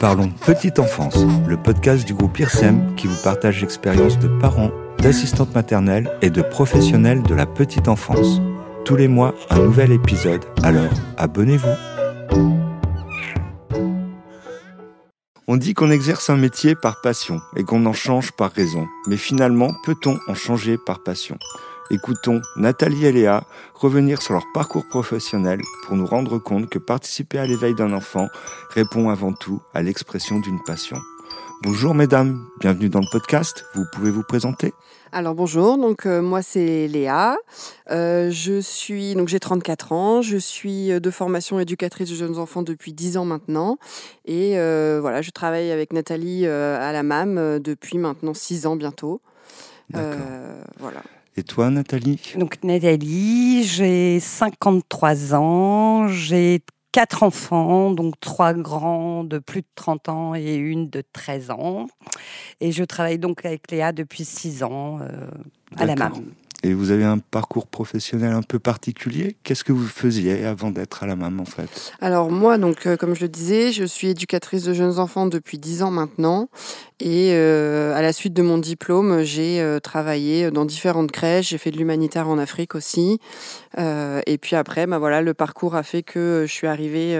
Parlons Petite Enfance, le podcast du groupe IRSEM qui vous partage l'expérience de parents, d'assistantes maternelles et de professionnels de la petite enfance. Tous les mois, un nouvel épisode, alors abonnez-vous. On dit qu'on exerce un métier par passion et qu'on en change par raison. Mais finalement, peut-on en changer par passion? Écoutons Nathalie et Léa revenir sur leur parcours professionnel pour nous rendre compte que participer à l'éveil d'un enfant répond avant tout à l'expression d'une passion. Bonjour mesdames, bienvenue dans le podcast. Vous pouvez vous présenter alors bonjour, donc euh, moi c'est Léa. Euh, je suis donc j'ai 34 ans, je suis euh, de formation éducatrice de jeunes enfants depuis 10 ans maintenant et voilà, je travaille avec Nathalie à la MAM depuis maintenant 6 ans bientôt. voilà. Et toi, Nathalie? Donc, Nathalie, j'ai 53 ans, j'ai quatre enfants, donc trois grands de plus de 30 ans et une de 13 ans. Et je travaille donc avec Léa depuis 6 ans euh, à la MAM. Et vous avez un parcours professionnel un peu particulier. Qu'est-ce que vous faisiez avant d'être à la MAM en fait? Alors moi, donc euh, comme je le disais, je suis éducatrice de jeunes enfants depuis 10 ans maintenant. Et euh, à la suite de mon diplôme, j'ai euh, travaillé dans différentes crèches. J'ai fait de l'humanitaire en Afrique aussi. et puis après, bah voilà, le parcours a fait que je suis arrivée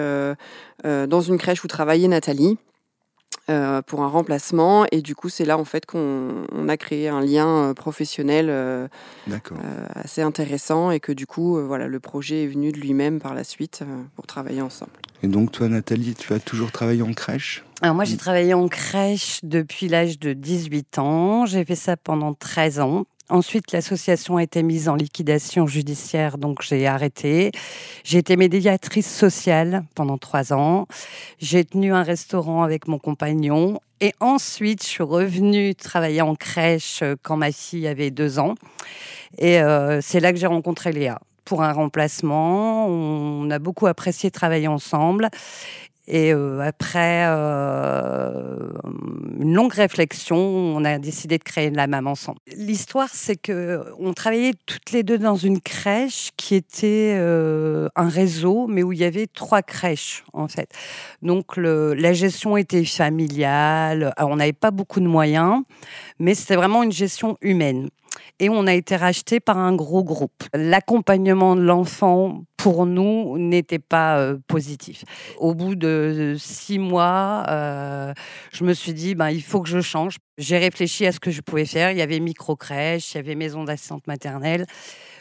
dans une crèche où travaillait Nathalie. Euh, pour un remplacement. Et du coup, c'est là en fait qu'on a créé un lien euh, professionnel euh, assez intéressant et que du coup, voilà, le projet est venu de lui-même par la suite pour travailler ensemble. Et donc toi, Nathalie, tu as toujours travaillé en crèche? Alors moi, j'ai travaillé en crèche depuis l'âge de 18 ans. J'ai fait ça pendant 13 ans. Ensuite, l'association a été mise en liquidation judiciaire, donc j'ai arrêté. J'ai été médiatrice sociale pendant trois ans. J'ai tenu un restaurant avec mon compagnon. Et ensuite, je suis revenue travailler en crèche quand ma fille avait deux ans. Et euh, c'est là que j'ai rencontré Léa pour un remplacement. On a beaucoup apprécié travailler ensemble. Et euh, après euh, une longue réflexion, on a décidé de créer la MAM ensemble. L'histoire, c'est que on travaillait toutes les deux dans une crèche qui était euh, un réseau, mais où il y avait trois crèches en fait. Donc le, la gestion était familiale. on n'avait pas beaucoup de moyens, mais c'était vraiment une gestion humaine et on a été racheté par un gros groupe. L'accompagnement de l'enfant pour nous n'était pas euh, positif. Au bout de six mois, euh, je me suis dit ben il faut que je change. J'ai réfléchi à ce que je pouvais faire. Il y avait micro crèche, il y avait maison d'assistante maternelle.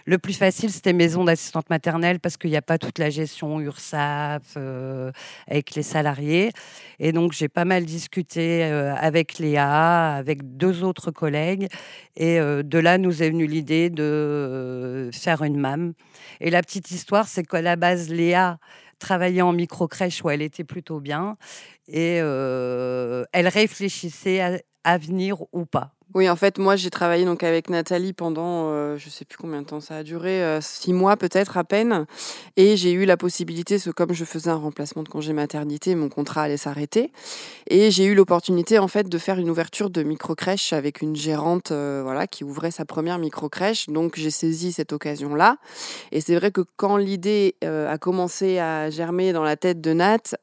Le plus facile, c'était maison d'assistante maternelle parce qu'il n'y a pas toute la gestion URSAF euh, avec les salariés. Et donc, j'ai pas mal discuté euh, avec Léa, avec deux autres collègues. Et euh, de là, nous est venue l'idée de faire une MAM. Et la petite histoire, c'est qu'à la base, Léa travaillait en micro-crèche où elle était plutôt bien. Et elle réfléchissait à venir ou pas. Oui, en fait, moi, j'ai travaillé donc avec Nathalie pendant, euh, je sais plus combien de temps ça a duré, euh, six mois peut-être à peine. Et j'ai eu la possibilité, ce comme je faisais un remplacement de congé maternité, mon contrat allait s'arrêter. Et j'ai eu l'opportunité, en fait, de faire une ouverture de micro-crèche avec une gérante, euh, voilà, qui ouvrait sa première micro-crèche. Donc, j'ai saisi cette occasion-là. Et c'est vrai que quand l'idée a commencé à germer dans la tête de Nat,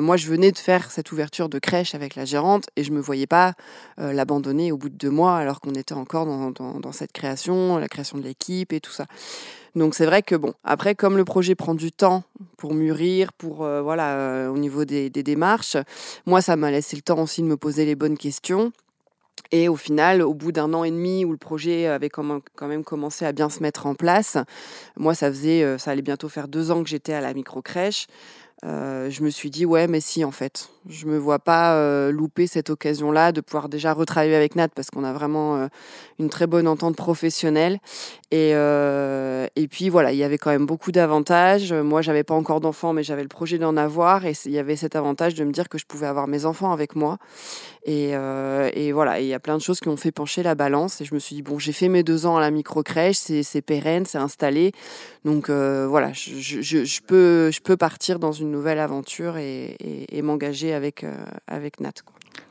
moi, je venais de faire cette ouverture de crèche avec la gérante et je me voyais pas l'abandonner au bout de deux mois alors qu'on était encore dans, cette création, la création de l'équipe et tout ça. Donc c'est vrai que bon, après comme le projet prend du temps pour mûrir, pour euh, voilà, euh, au niveau des, démarches, moi ça m'a laissé le temps aussi de me poser les bonnes questions. Et au final, au bout d'un an et demi où le projet avait quand même commencé à bien se mettre en place, moi ça faisait, euh, ça allait bientôt faire deux ans que j'étais à la micro crèche. je me suis dit ouais mais si en fait je me vois pas euh, louper cette occasion-là de pouvoir déjà retravailler avec Nat parce qu'on a vraiment euh, une très bonne entente professionnelle. Et, euh, et puis voilà, il y avait quand même beaucoup d'avantages. Moi, j'avais pas encore d'enfants, mais j'avais le projet d'en avoir. Et il y avait cet avantage de me dire que je pouvais avoir mes enfants avec moi. Et, et voilà, il y a plein de choses qui ont fait pencher la balance. Et je me suis dit, bon, j'ai fait mes deux ans à la micro-crèche, c'est pérenne, c'est installé. Donc voilà, je, je, peux, je peux partir dans une nouvelle aventure et, et, et m'engager avec, euh, avec Nat.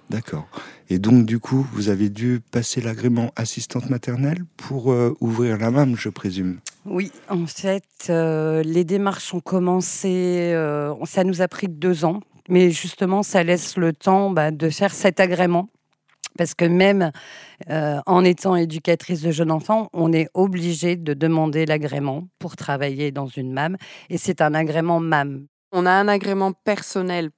D'accord. Et donc, du coup, vous avez dû passer l'agrément assistante maternelle pour euh, ouvrir la MAM, je présume Oui, en fait, euh, les démarches ont commencé, euh, ça nous a pris deux ans, mais justement, ça laisse le temps bah, de faire cet agrément. Parce que même en étant éducatrice de jeunes enfants, on est obligé de demander l'agrément pour travailler dans une MAM. Et c'est un agrément MAM. On a un agrément personnel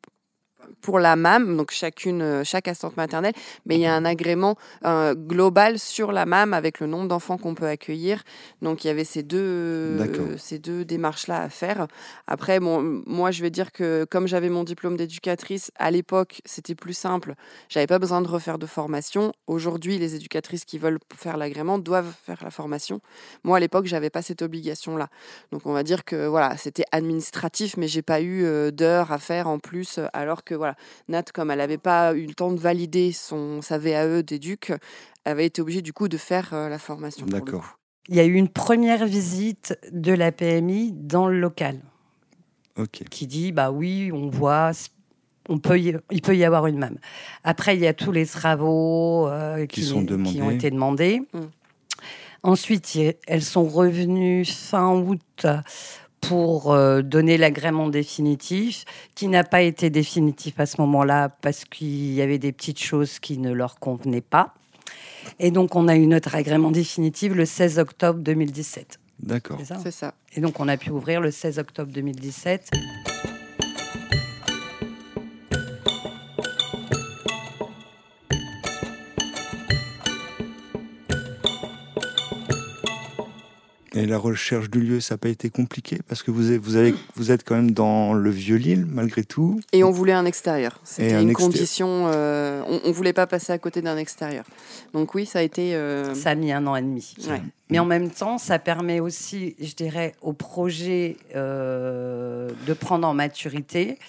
pour la MAM, donc chacune, euh, chaque assistante maternelle, mais il y a un agrément euh, global sur la MAM avec le nombre d'enfants qu'on peut accueillir. Donc il y avait ces deux, ces deux démarches-là à faire. Après, bon, moi je vais dire que comme j'avais mon diplôme d'éducatrice, à l'époque c'était plus simple. J'avais pas besoin de refaire de formation. Aujourd'hui, les éducatrices qui veulent faire l'agrément doivent faire la formation. Moi à l'époque, j'avais pas cette obligation-là. Donc on va dire que voilà, c'était administratif, mais j'ai pas eu euh, d'heures à faire en plus, alors que voilà, Nat, comme elle n'avait pas eu le temps de valider son, sa VAE d'éduc, avait été obligée du coup de faire euh, la formation. D'accord. Il y a eu une première visite de la PMI dans le local. Ok. Qui dit bah oui, on voit, on peut il peut y avoir une MAM. Après, il y a tous les travaux euh, qui, sont qui, ont été demandés. Mm. Ensuite, elles sont revenues fin août pour euh, donner l'agrément définitif, qui n'a pas été définitif à ce moment-là parce qu'il y avait des petites choses qui ne leur convenaient pas. Et donc, on a eu notre agrément définitif le 16 octobre 2017. D'accord. C'est ça. Et donc, on a pu ouvrir le 16 octobre 2017. Et la recherche du lieu, ça n'a pas été compliqué parce que vous êtes, vous, avez, vous êtes quand même dans le vieux Lille malgré tout. Et on voulait un extérieur. C'était une condition. Euh, on ne voulait pas passer à côté d'un extérieur. Donc oui, ça a été. Euh, ça a mis un an et demi. Mais en même temps, ça permet aussi, je dirais, au projet euh, de prendre en maturité.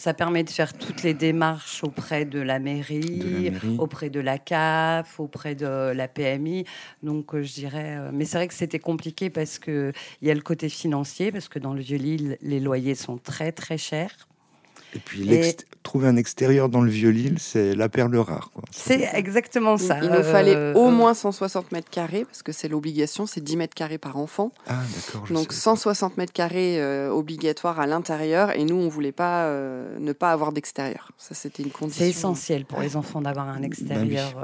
Ça permet de faire toutes les démarches auprès de la mairie, auprès de la CAF, auprès de la PMI. Donc, euh, je dirais. Euh, mais c'est vrai que c'était compliqué parce qu'il y a le côté financier, parce que dans le Vieux-Lille, les loyers sont très, très chers. Et puis trouver un extérieur dans le Vieux-Lille, c'est la perle rare. C'est exactement ça. Il, nous fallait euh, au moins 160 mètres carrés, parce que c'est l'obligation, c'est 10 mètres carrés par enfant. Ah, d'accord. Donc 160 mètres carrés euh, obligatoire à l'intérieur, et nous, on voulait pas euh, ne pas avoir d'extérieur. Ça, c'était une condition. C'est essentiel pour les enfants d'avoir un bah extérieur.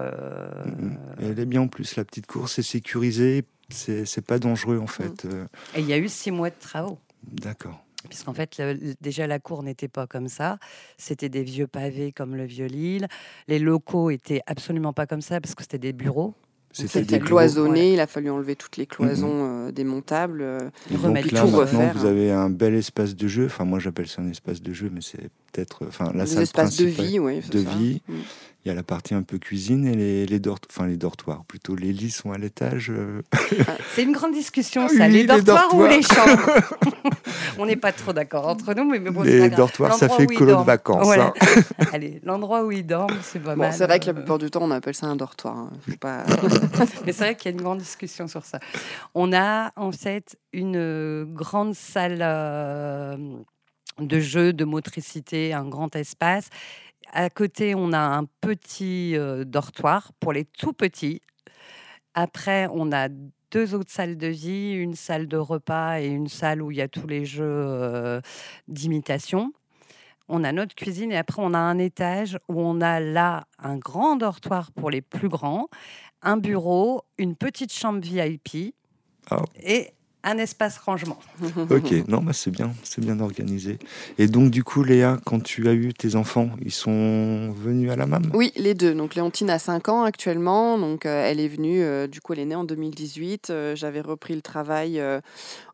Mm. Elle est bien en plus, la petite course c'est sécurisé, c'est pas dangereux en mm. fait. Et il y a eu six mois de travaux. D'accord puisqu'en fait, déjà la cour n'était pas comme ça. C'était des vieux pavés comme le vieux Lille. Les locaux étaient absolument pas comme ça parce que c'était des bureaux. C'était cloisonné, il a fallu enlever toutes les cloisons euh, démontables, euh, remettre tout refaire. Vous avez un bel espace de jeu. Enfin, moi, j'appelle ça un espace de jeu, mais c'est peut-être, enfin, la salle espaces de vie, oui. De vie. Mm. Il y a la partie un peu cuisine et les, les, enfin, les dortoirs. Plutôt, les lits sont à l'étage. Euh. C'est une grande discussion, ça. les, dortoirs ou les chambres? On n'est pas trop d'accord entre nous, mais, bon, Les dortoirs, ça fait colo de vacances. Hein. Allez, l'endroit où ils dorment, c'est pas mal. C'est vrai que la plupart du temps, on appelle ça un dortoir. Hein. Pas... mais c'est vrai qu'il y a une grande discussion sur ça. On a en fait une grande salle euh, de jeu, de motricité, un grand espace à côté, on a un petit euh, dortoir pour les tout petits. Après, on a deux autres salles de vie, une salle de repas et une salle où il y a tous les jeux euh, d'imitation. On a notre cuisine et après on a un étage où on a là un grand dortoir pour les plus grands, un bureau, une petite chambre VIP ah. et un espace rangement. ok, non, bah c'est bien, c'est bien organisé. Et donc, du coup, Léa, quand tu as eu tes enfants, ils sont venus à la MAM Oui, les deux. Donc, Léontine a 5 ans actuellement. Donc, euh, elle est venue, euh, du coup, elle est née en 2018. Euh, j'avais repris le travail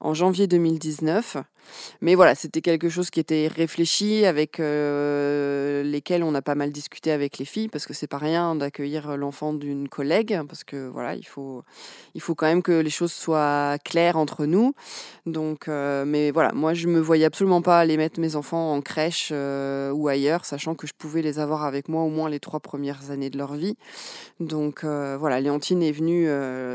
en janvier 2019. Mais voilà, c'était quelque chose qui était réfléchi, avec euh, lesquels on a pas mal discuté avec les filles, parce que c'est pas rien d'accueillir l'enfant d'une collègue, parce que voilà, il faut, il faut quand même que les choses soient claires entre nous. Donc, euh, mais voilà, moi je me voyais absolument pas aller mettre mes enfants en crèche euh, ou ailleurs, sachant que je pouvais les avoir avec moi au moins les trois premières années de leur vie. Donc voilà, Léontine est venue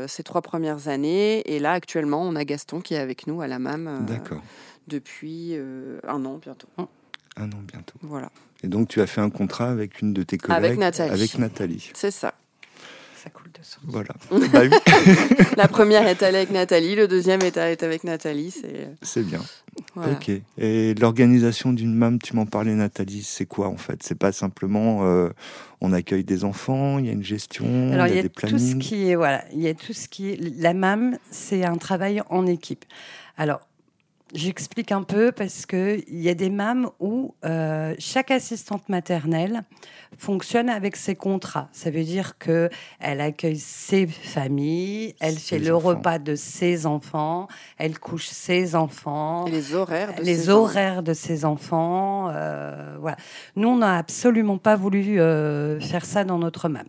ces trois premières années, et là actuellement on a Gaston qui est avec nous à la MAM. D'accord depuis euh, un an bientôt. Un an bientôt. Voilà. Et donc, tu as fait un contrat avec une de tes collègues Avec Nathalie. Avec Nathalie. C'est ça. Ça coule de source. Voilà. Bah oui, La première est allée avec Nathalie, le deuxième est allé avec Nathalie. C'est c'est bien. voilà. Ok. Et l'organisation d'une MAM, tu m'en parlais, Nathalie, c'est quoi en fait? C'est pas simplement euh, on accueille des enfants, il y a une gestion, Alors, il y a des tout ce plannings? qui est voilà, il y a tout ce qui est la MAM, c'est un travail en équipe. Alors, j'explique un peu parce que il y a des MAM où euh, chaque assistante maternelle fonctionne avec ses contrats. Ça veut dire que elle accueille ses familles, elle fait le repas de ses enfants, elle couche ses enfants, Et les horaires. de les ces enfants. horaires de ses enfants. euh, voilà. Nous, on n'a absolument pas voulu euh, faire ça dans notre MAM.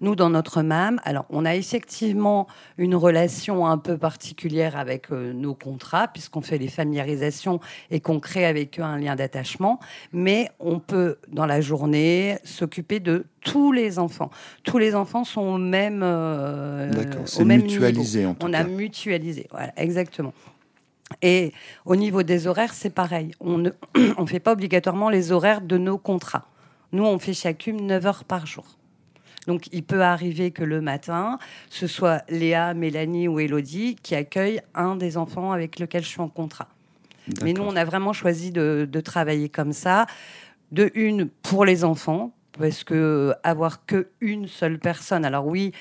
Nous, dans notre MAM, alors on a effectivement une relation un peu particulière avec euh, nos contrats, puisqu'on fait les familiarisations et qu'on crée avec eux un lien d'attachement, mais on peut, dans la journée, s'occuper de tous les enfants. Tous les enfants sont au même, euh, D'accord, au c'est niveau. mutualisé en tout On cas. a mutualisé, voilà, exactement. Et au niveau des horaires, c'est pareil. On ne on fait pas obligatoirement les horaires de nos contrats. Nous, on fait chacune 9 heures par jour. Donc, il peut arriver que le matin, ce soit Léa, Mélanie ou Elodie qui accueillent un des enfants avec lequel je suis en contrat. Mais nous, on a vraiment choisi de, de travailler comme ça. De une, pour les enfants, parce que euh, avoir que une seule personne, alors oui,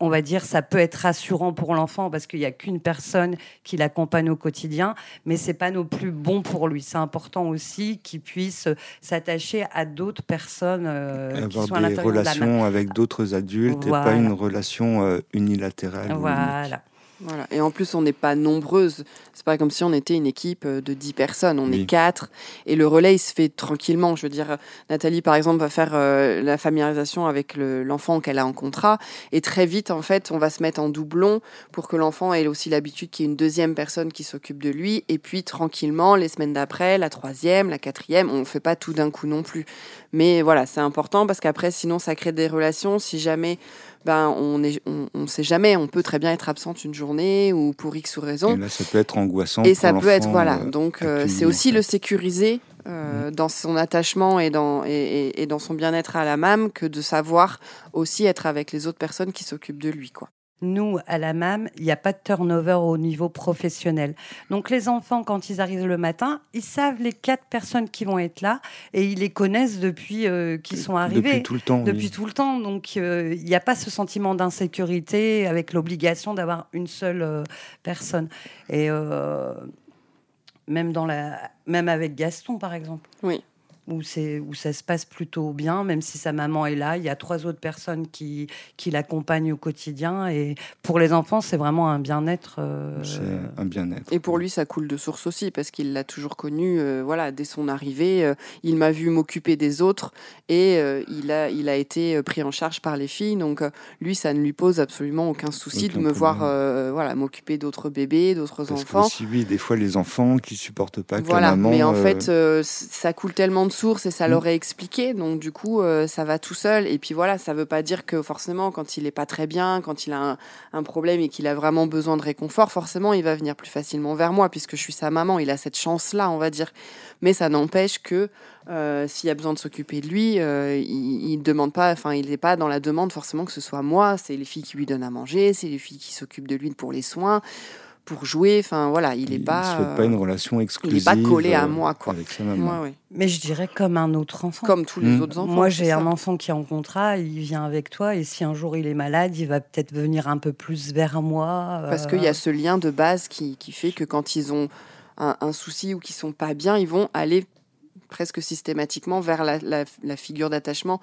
on va dire ça peut être rassurant pour l'enfant parce qu'il n'y a qu'une personne qui l'accompagne au quotidien, mais c'est pas non plus bon pour lui. C'est important aussi qu'il puisse s'attacher à d'autres personnes euh, qui avoir sont à des l'intérieur de la relations avec d'autres adultes et pas Voilà. une relation euh, unilatérale. Voilà. Voilà. Et en plus, on n'est pas nombreuses. C'est pas comme si on était une équipe euh, de 10 personnes. On Oui. est quatre. Et le relais, il se fait tranquillement. Je veux dire, Nathalie, par exemple, va faire euh, la familiarisation avec le- l'enfant qu'elle a en contrat. Et très vite, en fait, on va se mettre en doublon pour que l'enfant ait aussi l'habitude qu'il y ait une deuxième personne qui s'occupe de lui. Et puis, tranquillement, les semaines d'après, la troisième, la quatrième, on ne fait pas tout d'un coup non plus. Mais voilà, c'est important parce qu'après, sinon, ça crée des relations. Si jamais ben, on ne on, on sait jamais, on peut très bien être absente une journée ou pour X ou raison. Et là, ça peut être angoissant. Et pour ça peut être, voilà. euh, Donc, euh, c'est aussi le sécuriser euh, dans son attachement et dans, et, et- et dans son bien-être à la MAM que de savoir aussi être avec les autres personnes qui s'occupent de lui. Quoi. Nous, à la MAM, il n'y a pas de turnover au niveau professionnel. Donc, les enfants, quand ils arrivent le matin, ils savent les quatre personnes qui vont être là et ils les connaissent depuis euh, qu'ils sont arrivés. Depuis tout le temps. oui. Depuis tout le temps. Donc, euh, il n'y a pas ce sentiment d'insécurité avec l'obligation d'avoir une seule euh, personne. Et euh, même, dans la... même avec Gaston, par exemple. Oui. Où, c'est, où ça se passe plutôt bien, même si sa maman est là. Il y a trois autres personnes qui, qui l'accompagnent au quotidien. Et pour les enfants, c'est vraiment un bien-être. euh, C'est un bien-être. Et pour lui, ça coule de source aussi parce qu'il l'a toujours connu. euh, voilà, dès son arrivée, euh, il m'a vu m'occuper des autres et euh, il a, il a été pris en charge par les filles. Donc euh, lui, ça ne lui pose absolument aucun souci Aucun de me voir, problème. euh, voilà, m'occuper d'autres bébés, d'autres Parce que enfants. aussi, oui, des fois, les enfants qui supportent pas que Voilà, la maman. mais en euh, fait, euh, ça coule tellement de et ça Mm. leur est expliqué, donc du coup, euh, ça va tout seul. Et puis voilà, ça veut pas dire que forcément, quand il est pas très bien, quand il a un, un problème et qu'il a vraiment besoin de réconfort, forcément, il va venir plus facilement vers moi puisque je suis sa maman. Il a cette chance-là, on va dire. Mais ça n'empêche que euh, s'il y a besoin de s'occuper de lui, euh, il, il demande pas, enfin, il n'est pas dans la demande forcément que ce soit moi. C'est les filles qui lui donnent à manger, c'est les filles qui s'occupent de lui pour les soins, pour jouer. Enfin voilà, il est il pas. souhaite pas euh, une relation exclusive. pas collé à euh, moi, quoi. Avec sa maman. ouais, ouais. Mais je dirais comme un autre enfant. Comme tous les Mm. autres enfants. Moi, j'ai un enfant qui est en contrat, il vient avec toi, et si un jour il est malade, il va peut-être venir un peu plus vers moi. Parce euh, qu'il y a ce lien de base qui, qui fait que quand ils ont un, un souci ou qu'ils sont pas bien, ils vont aller presque systématiquement vers la, la- la figure d'attachement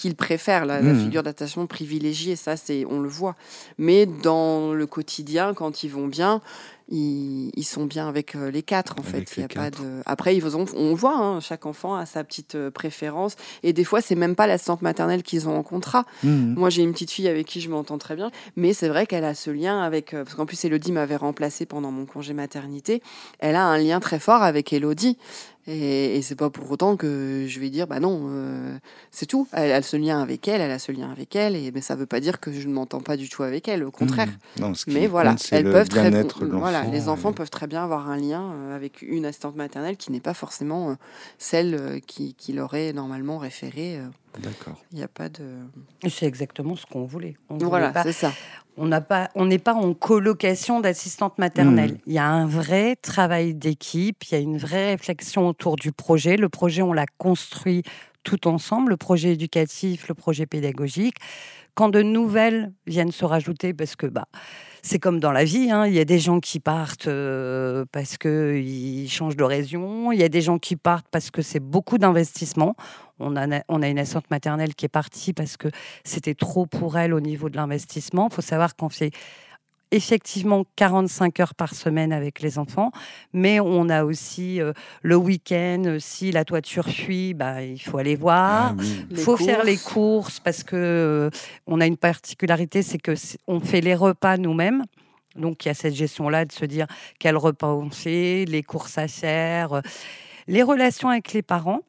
qu'ils préfèrent, la, la Mhm. figure d'attachement privilégiée. Ça, c'est on le voit. Mais dans le quotidien, quand ils vont bien, ils, ils sont bien avec euh, les quatre en Avec fait. Il y a pas de. Après, ils ont, on voit, hein, chaque enfant a sa petite euh, préférence. Et des fois, c'est même pas l'assistante maternelle qu'ils ont en contrat. Mhm. Moi, j'ai une petite fille avec qui je m'entends très bien, mais c'est vrai qu'elle a ce lien avec. euh, parce qu'en plus, Elodie m'avait remplacée pendant mon congé maternité. Elle a un lien très fort avec Elodie. Et, et c'est pas pour autant que je vais dire, bah non, euh, c'est tout. Elle a ce lien avec elle, elle a ce lien avec elle, et mais ça veut pas dire que je ne m'entends pas du tout avec elle, au contraire. Mhm. Non, Mais voilà, elles le peuvent très voilà, les enfants peuvent très bien avoir un lien euh, avec une assistante maternelle qui n'est pas forcément euh, celle qui, qui leur est normalement référée. D'accord. Il n'y a pas de. C'est exactement ce qu'on voulait. On voulait Voilà, pas- c'est ça. on n'a pas, on n'est pas en colocation d'assistante maternelle. Mhm. Il y a un vrai travail d'équipe, il y a une vraie réflexion autour du projet. Le projet, on l'a construit tout ensemble, le projet éducatif, le projet pédagogique. Quand de nouvelles viennent se rajouter, parce que bah, c'est comme dans la vie, hein, il y a des gens qui partent euh, parce qu'ils changent de région, il y a des gens qui partent parce que c'est beaucoup d'investissement. On a, une assistante maternelle qui est partie parce que c'était trop pour elle au niveau de l'investissement. Il faut savoir qu'on fait effectivement 45 heures par semaine avec les enfants, mais on a aussi euh, le week-end, euh, si la toiture fuit, bah, il faut aller voir. Ah oui. Il Les faut faire les courses. parce que euh, on a une particularité, c'est que on fait les repas nous-mêmes. Donc il y a cette gestion-là de se dire quel repas on fait, les courses à faire, les relations avec les parents.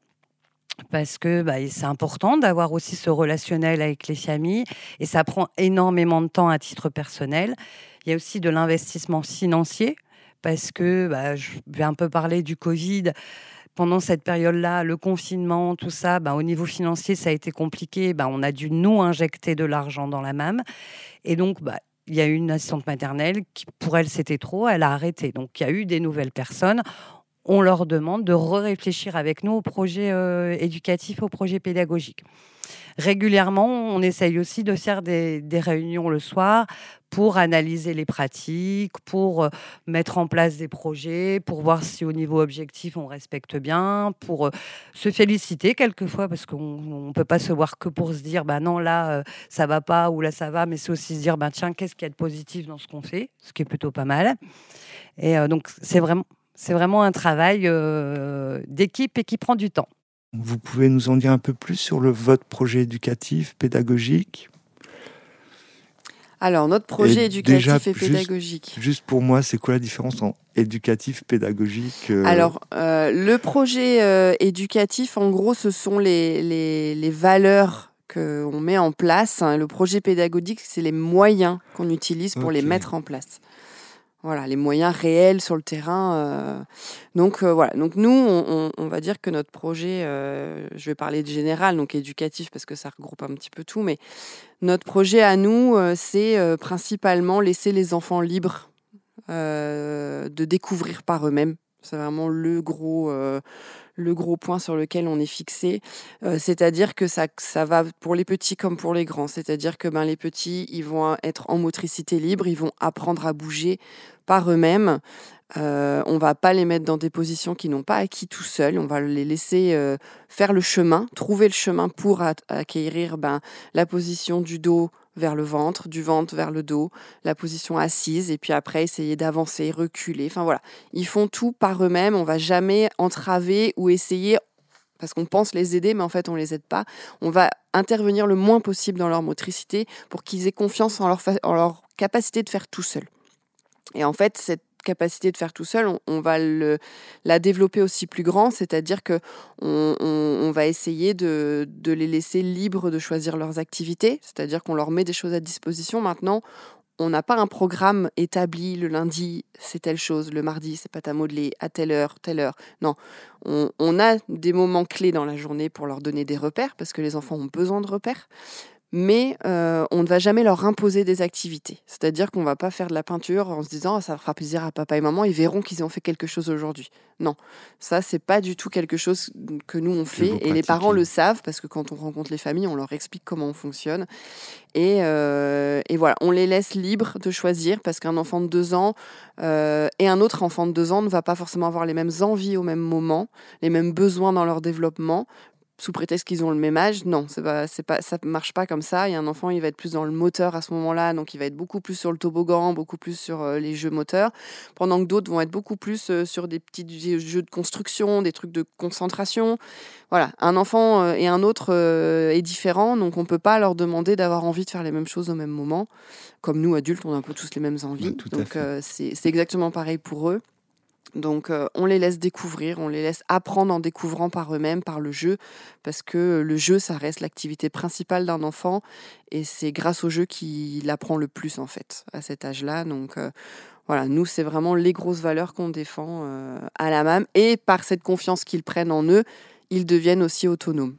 Parce que bah, c'est important d'avoir aussi ce relationnel avec les familles et ça prend énormément de temps à titre personnel. Il y a aussi de l'investissement financier parce que bah, je vais un peu parler du Covid pendant cette période-là, le confinement, tout ça, bah, au niveau financier, ça a été compliqué. On a dû nous injecter de l'argent dans la MAM. Et donc, il y a eu une assistante maternelle qui, pour elle, c'était trop. Elle a arrêté. Donc, il y a eu des nouvelles personnes. On leur demande de réfléchir avec nous au projet euh, éducatif, au projet pédagogique. Régulièrement, on essaye aussi de faire des, réunions le soir pour analyser les pratiques, pour euh, mettre en place des projets, pour voir si au niveau objectif on respecte bien, pour euh, se féliciter quelquefois parce qu'on ne peut pas se voir que pour se dire bah non là euh, ça va pas ou là ça va, mais c'est aussi se dire bah tiens qu'est-ce qu'il y a de positif dans ce qu'on fait, ce qui est plutôt pas mal. Et donc c'est vraiment c'est vraiment un travail euh, d'équipe et qui prend du temps. Vous pouvez nous en dire un peu plus sur le, votre projet éducatif, pédagogique? Alors, notre projet Et éducatif déjà, et pédagogique. Juste pour moi, c'est quoi la différence entre éducatif, pédagogique euh, Alors, euh, le projet euh, éducatif, en gros, ce sont les, les, les valeurs qu'on met en place. hein. Le projet pédagogique, c'est les moyens qu'on utilise pour les mettre en place. Voilà, les moyens réels sur le terrain. euh. Donc euh, voilà, donc nous, on, va dire que notre projet, euh, je vais parler de général, donc éducatif parce que ça regroupe un petit peu tout, mais notre projet à nous, c'est principalement laisser les enfants libres de découvrir par eux-mêmes. C'est vraiment le gros, le gros point sur lequel on est fixé. Euh, c'est-à-dire que ça, ça va pour les petits comme pour les grands. C'est-à-dire que ben, les petits, ils vont être en motricité libre, ils vont apprendre à bouger par eux-mêmes. Euh, on va pas les mettre dans des positions qui n'ont pas acquis tout seuls. On va les laisser euh, faire le chemin, trouver le chemin pour acquérir ben, la position du dos vers le ventre, du ventre vers le dos, la position assise, et puis après essayer d'avancer, reculer. Enfin voilà, ils font tout par eux-mêmes. On va jamais entraver ou essayer parce qu'on pense les aider, mais en fait on les aide pas. On va intervenir le moins possible dans leur motricité pour qu'ils aient confiance en leur, en leur capacité de faire tout seul. Et en fait, cette capacité de faire tout seul, on, va la développer aussi plus grand, c'est-à-dire que on, va essayer de, de les laisser libres de choisir leurs activités, c'est-à-dire qu'on leur met des choses à disposition. Maintenant, on n'a pas un programme établi le lundi, c'est telle chose, le mardi, c'est pâte à modeler, à telle heure, telle heure. Non, on, on a des moments clés dans la journée pour leur donner des repères, parce que les enfants ont besoin de repères mais euh, on ne va jamais leur imposer des activités. C'est-à-dire qu'on va pas faire de la peinture en se disant Ah, ça fera plaisir à papa et maman, ils verront qu'ils ont fait quelque chose aujourd'hui. Non, ça c'est pas du tout quelque chose que nous on fait et les parents le savent parce que quand on rencontre les familles, on leur explique comment on fonctionne et, euh, et voilà, on les laisse libres de choisir parce qu'un enfant de deux ans euh, et un autre enfant de deux ans ne va pas forcément avoir les mêmes envies au même moment, les mêmes besoins dans leur développement sous prétexte qu'ils ont le même âge. Non, c'est pas, c'est pas, ça marche pas comme ça. Il y a un enfant, il va être plus dans le moteur à ce moment-là, donc il va être beaucoup plus sur le toboggan, beaucoup plus sur euh, les jeux moteurs, pendant que d'autres vont être beaucoup plus euh, sur des petits jeux jeux de construction, des trucs de concentration. Voilà, un enfant euh, et un autre euh, est différent, donc on peut pas leur demander d'avoir envie de faire les mêmes choses au même moment. Comme nous, adultes, on a un peu tous les mêmes envies. Tout à donc euh, c'est exactement pareil pour eux. Donc euh, on les laisse découvrir, on les laisse apprendre en découvrant par eux-mêmes, par le jeu, parce que le jeu, ça reste l'activité principale d'un enfant, et c'est grâce au jeu qu'il apprend le plus en fait à cet âge-là. Donc euh, voilà, nous, c'est vraiment les grosses valeurs qu'on défend euh, à la MAM. Et par cette confiance qu'ils prennent en eux, ils deviennent aussi autonomes.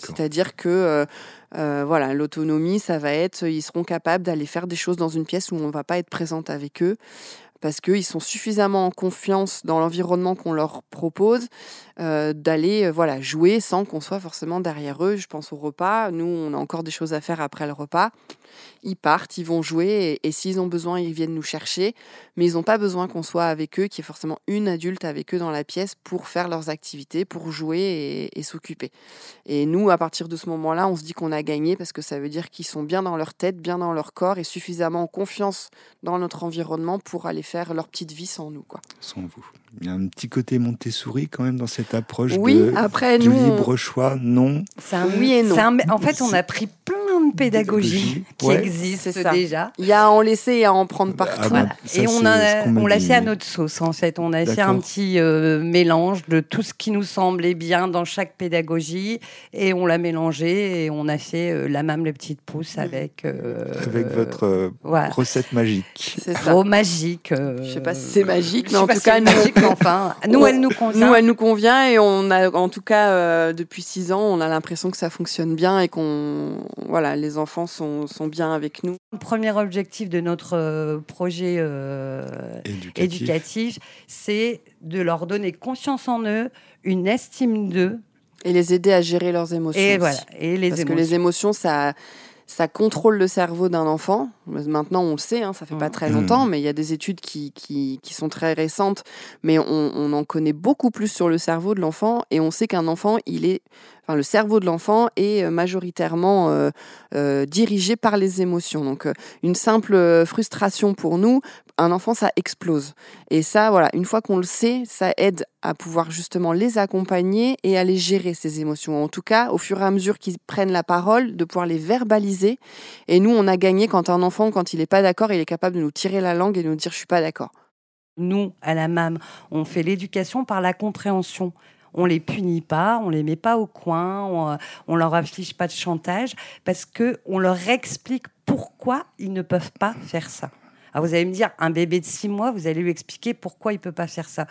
C'est-à-dire que euh, euh, voilà, l'autonomie, ça va être, ils seront capables d'aller faire des choses dans une pièce où on ne va pas être présente avec eux parce qu'ils sont suffisamment en confiance dans l'environnement qu'on leur propose euh, d'aller euh, voilà jouer sans qu'on soit forcément derrière eux. Je pense au repas. Nous, on a encore des choses à faire après le repas. Ils partent, ils vont jouer et, s'ils ont besoin, ils viennent nous chercher. Mais ils n'ont pas besoin qu'on soit avec eux, qu'il y ait forcément une adulte avec eux dans la pièce pour faire leurs activités, pour jouer et, s'occuper. Et nous, à partir de ce moment-là, on se dit qu'on a gagné parce que ça veut dire qu'ils sont bien dans leur tête, bien dans leur corps et suffisamment en confiance dans notre environnement pour aller faire leur petite vie sans nous. Quoi. Sans vous. Il y a un petit côté Montessori quand même dans cette approche oui, de, après, du libre choix, non? C'est un oui et non. en fait, on a pris plein de pédagogie qui existe déjà. Il y a à en laisser et à en prendre ah partout. Bah, et on, a, on l'a fait à notre sauce, en fait. On a fait un petit euh, mélange de tout ce qui nous semblait bien dans chaque pédagogie et on l'a mélangé et on a fait euh, la même le petite pouce avec. Euh, avec votre recette magique. C'est ça. Oh, magique. Je sais pas si c'est magique, mais en tout cas, nous, enfin, nous, elle nous convient. Nous, elle nous convient et on a, en tout cas, depuis six ans, on a l'impression que ça fonctionne bien et qu'on, voilà, les enfants sont, bien avec nous. Le premier objectif de notre euh, projet euh, éducatif, c'est de leur donner confiance en eux, une estime d'eux. Et les aider à gérer leurs émotions. Et voilà. Et les Parce que les émotions, ça ça contrôle le cerveau d'un enfant. Maintenant, on le sait, hein, ça fait pas mmh. très longtemps, mmh. mais il y a des études qui, qui, sont très récentes, mais on, on, en connaît beaucoup plus sur le cerveau de l'enfant, et on sait qu'un enfant, il est le cerveau de l'enfant est euh, majoritairement euh, euh, dirigé par les émotions. Donc, une simple frustration pour nous, un enfant, ça explose. Et ça, voilà, une fois qu'on le sait, ça aide à pouvoir justement les accompagner et à les gérer, ces émotions. En tout cas, au fur et à mesure qu'ils prennent la parole, de pouvoir les verbaliser. Et nous, on a gagné quand un enfant, quand il n'est pas d'accord, il est capable de nous tirer la langue et de nous dire je suis pas d'accord. Nous, à la MAM, on fait l'éducation par la compréhension on les punit pas, on les met pas au coin, on, on leur affiche pas de chantage parce que on leur explique pourquoi ils ne peuvent pas faire ça. Alors vous allez me dire, un bébé de six mois, vous allez lui expliquer pourquoi il peut pas faire ça.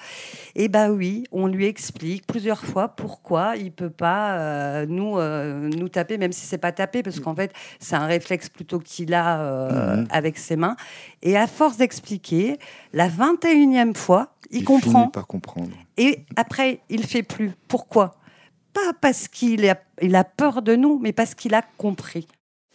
Eh ben oui, on lui explique plusieurs fois pourquoi il peut pas euh, nous euh, nous taper, même si c'est pas taper, parce qu'en fait c'est un réflexe plutôt qu'il a euh, mhm. avec ses mains. Et à force d'expliquer, la 21e fois, il, comprend. Finit comprendre. Et après, il fait plus. Pourquoi? Pas parce qu'il a, il a peur de nous, mais parce qu'il a compris.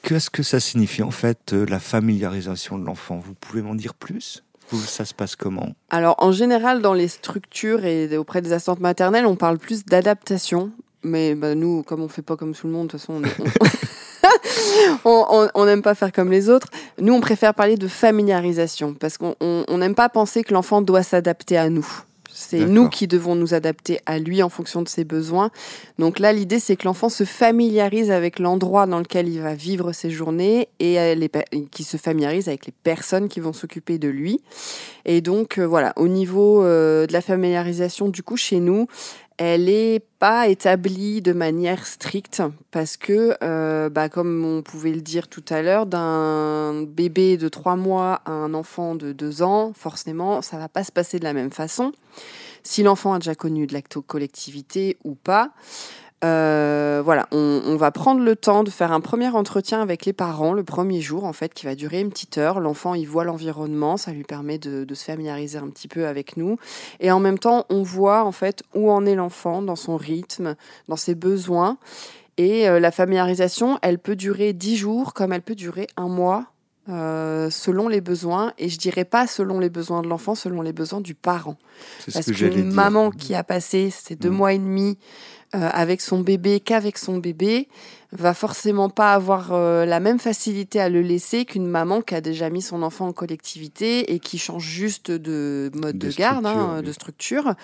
Qu'est-ce que ça signifie en fait euh, la familiarisation de l'enfant? Vous pouvez m'en dire plus? Ça se passe comment? Alors en général dans les structures et auprès des assistantes maternelles, on parle plus d'adaptation. Mais bah, nous, comme on fait pas comme tout le monde, de toute façon, on n'aime pas faire comme les autres. Nous, on préfère parler de familiarisation parce qu'on n'aime pas penser que l'enfant doit s'adapter à nous. C'est nous qui devons nous adapter à lui en fonction de ses besoins. Donc là, l'idée, c'est que l'enfant se familiarise avec l'endroit dans lequel il va vivre ses journées et qui se familiarise avec les personnes qui vont s'occuper de lui. Et donc, euh, voilà, au niveau euh, de la familiarisation, du coup, chez nous, elle n'est pas établie de manière stricte parce que, euh, bah, comme on pouvait le dire tout à l'heure, d'un bébé de trois mois à un enfant de deux ans, forcément, ça va pas se passer de la même façon. Si l'enfant a déjà connu de l'acto-collectivité ou pas, euh, voilà, on, va prendre le temps de faire un premier entretien avec les parents le premier jour, en fait, qui va durer une petite heure. L'enfant, il voit l'environnement, ça lui permet de, se familiariser un petit peu avec nous. Et en même temps, on voit, en fait, où en est l'enfant dans son rythme, dans ses besoins. Et euh, la familiarisation, elle peut durer dix jours, comme elle peut durer un mois, euh, selon les besoins, et je dirais pas selon les besoins de l'enfant, selon les besoins du parent. Parce qu'une maman qui a passé ces deux mmh. mois et demi avec son bébé qu'avec son bébé va forcément pas avoir euh, la même facilité à le laisser qu'une maman qui a déjà mis son enfant en collectivité et qui change juste de mode de, garde, hein, de structure.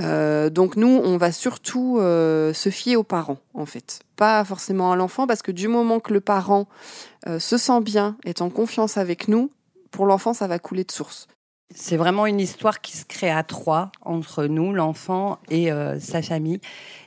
Euh, donc nous, on va surtout se fier aux parents, en fait, pas forcément à l'enfant, parce que du moment que le parent se sent bien, est en confiance avec nous, pour l'enfant, ça va couler de source. C'est vraiment une histoire qui se crée à trois, entre nous, l'enfant et euh, sa famille.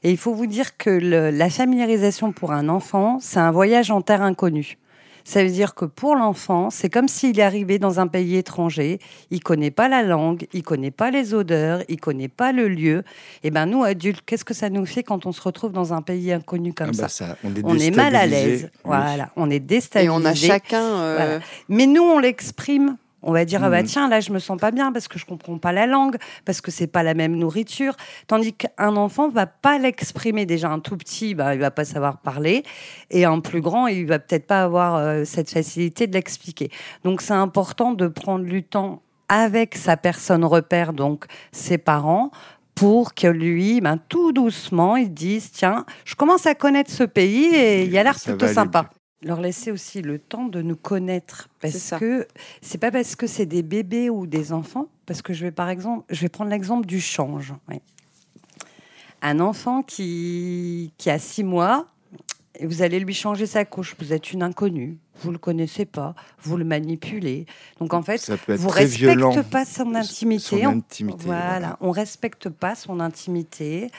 Et il faut vous dire que la familiarisation pour un enfant, c'est un voyage en terre inconnue. Ça veut dire que pour l'enfant, c'est comme s'il est arrivé dans un pays étranger, il connaît pas la langue, il connaît pas les odeurs, il connaît pas le lieu. Et ben nous adultes, qu'est-ce que ça nous fait quand on se retrouve dans un pays inconnu comme Ah bah ça, ça, on est, On est mal à l'aise. Oui. Voilà, on est Et déstabilisé. on a chacun. euh, Voilà. Mais nous, on l'exprime. On va dire, ah bah Mhm. tiens, là, je me sens pas bien parce que je comprends pas la langue, parce que c'est pas la même nourriture. Tandis qu'un enfant va pas l'exprimer. Déjà, un tout petit, bah, il va pas savoir parler. Et un plus grand, il va peut-être pas avoir euh, cette facilité de l'expliquer. Donc, c'est important de prendre du temps avec sa personne repère, donc ses parents, pour que lui, ben, tout doucement, il dise, tiens, je commence à connaître ce pays et il a l'air plutôt sympa leur laisser aussi le temps de nous connaître C'est parce ça. que c'est pas parce que c'est des bébés ou des enfants parce que je vais par exemple je vais prendre l'exemple du change oui. un enfant qui qui a six mois et vous allez lui changer sa couche vous êtes une inconnue vous le connaissez pas vous le manipulez donc en fait vous respectez pas son intimité Son on- intimité. voilà, on respecte pas son intimité.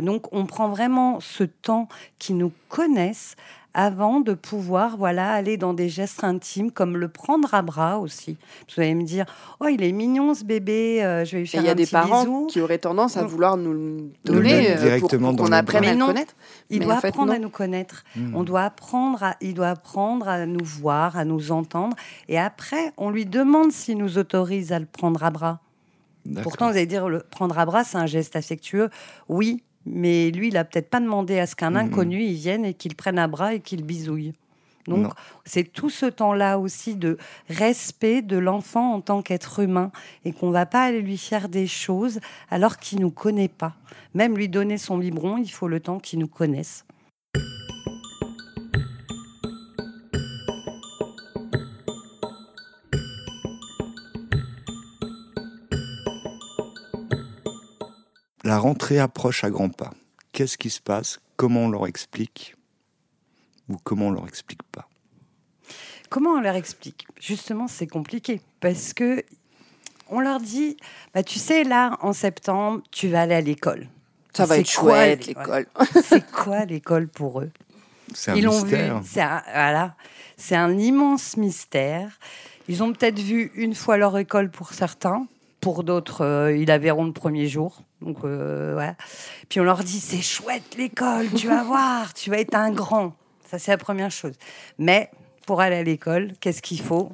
Donc, on prend vraiment ce temps qu'ils nous connaissent avant de pouvoir voilà aller dans des gestes intimes comme le prendre à bras aussi. Vous allez me dire, oh il est mignon ce bébé, euh, je vais lui Et faire il y a un des petit parents bisou. qui auraient tendance à vouloir nous le Nous le donner euh, pour, directement pour dans qu'on apprenne à Mais le non, connaître. Il Mais doit en fait, apprendre à nous connaître. Hmm. On doit apprendre, à, il doit apprendre à nous voir, à nous entendre. Et après, on lui demande s'il nous autorise à le prendre à bras. Pourtant, vous allez dire, le prendre à bras, c'est un geste affectueux. Oui, mais lui, il a peut-être pas demandé à ce qu'un inconnu il vienne et qu'il prenne à bras et qu'il bisouille. Donc, c'est tout ce temps-là aussi de respect de l'enfant en tant qu'être humain et qu'on va pas aller lui faire des choses alors qu'il nous connaît pas. Même lui donner son biberon, il faut le temps qu'il nous connaisse. La rentrée approche à grands pas. Qu'est-ce qui se passe? Comment on leur explique? Ou comment on leur explique pas? Comment on leur explique? Justement, c'est compliqué parce que on leur dit, bah, tu sais, là, en septembre, tu vas aller à l'école. Ça va C'est être quoi, chouette, l'école. C'est quoi l'école pour eux? C'est un Ils l'ont vu. mystère. C'est un, voilà, c'est un immense mystère. Ils ont peut-être vu une fois leur école pour certains. Pour d'autres, euh, ils la verront le premier jour. Donc, euh, voilà. Puis on leur dit c'est chouette l'école, tu vas voir, tu vas être un grand. Ça, c'est la première chose. Mais pour aller à l'école, qu'est-ce qu'il faut?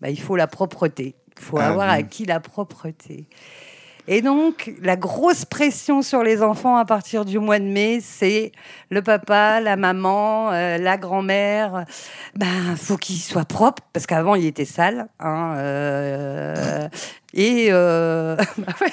Bah, Il faut la propreté. Il faut Ah avoir oui. acquis la propreté. Et donc, la grosse pression sur les enfants à partir du mois de mai, c'est le papa, la maman, euh, la grand-mère. Ben, faut qu'il soit propre, parce qu'avant, il était sale. hein, euh, et, euh, bah ouais.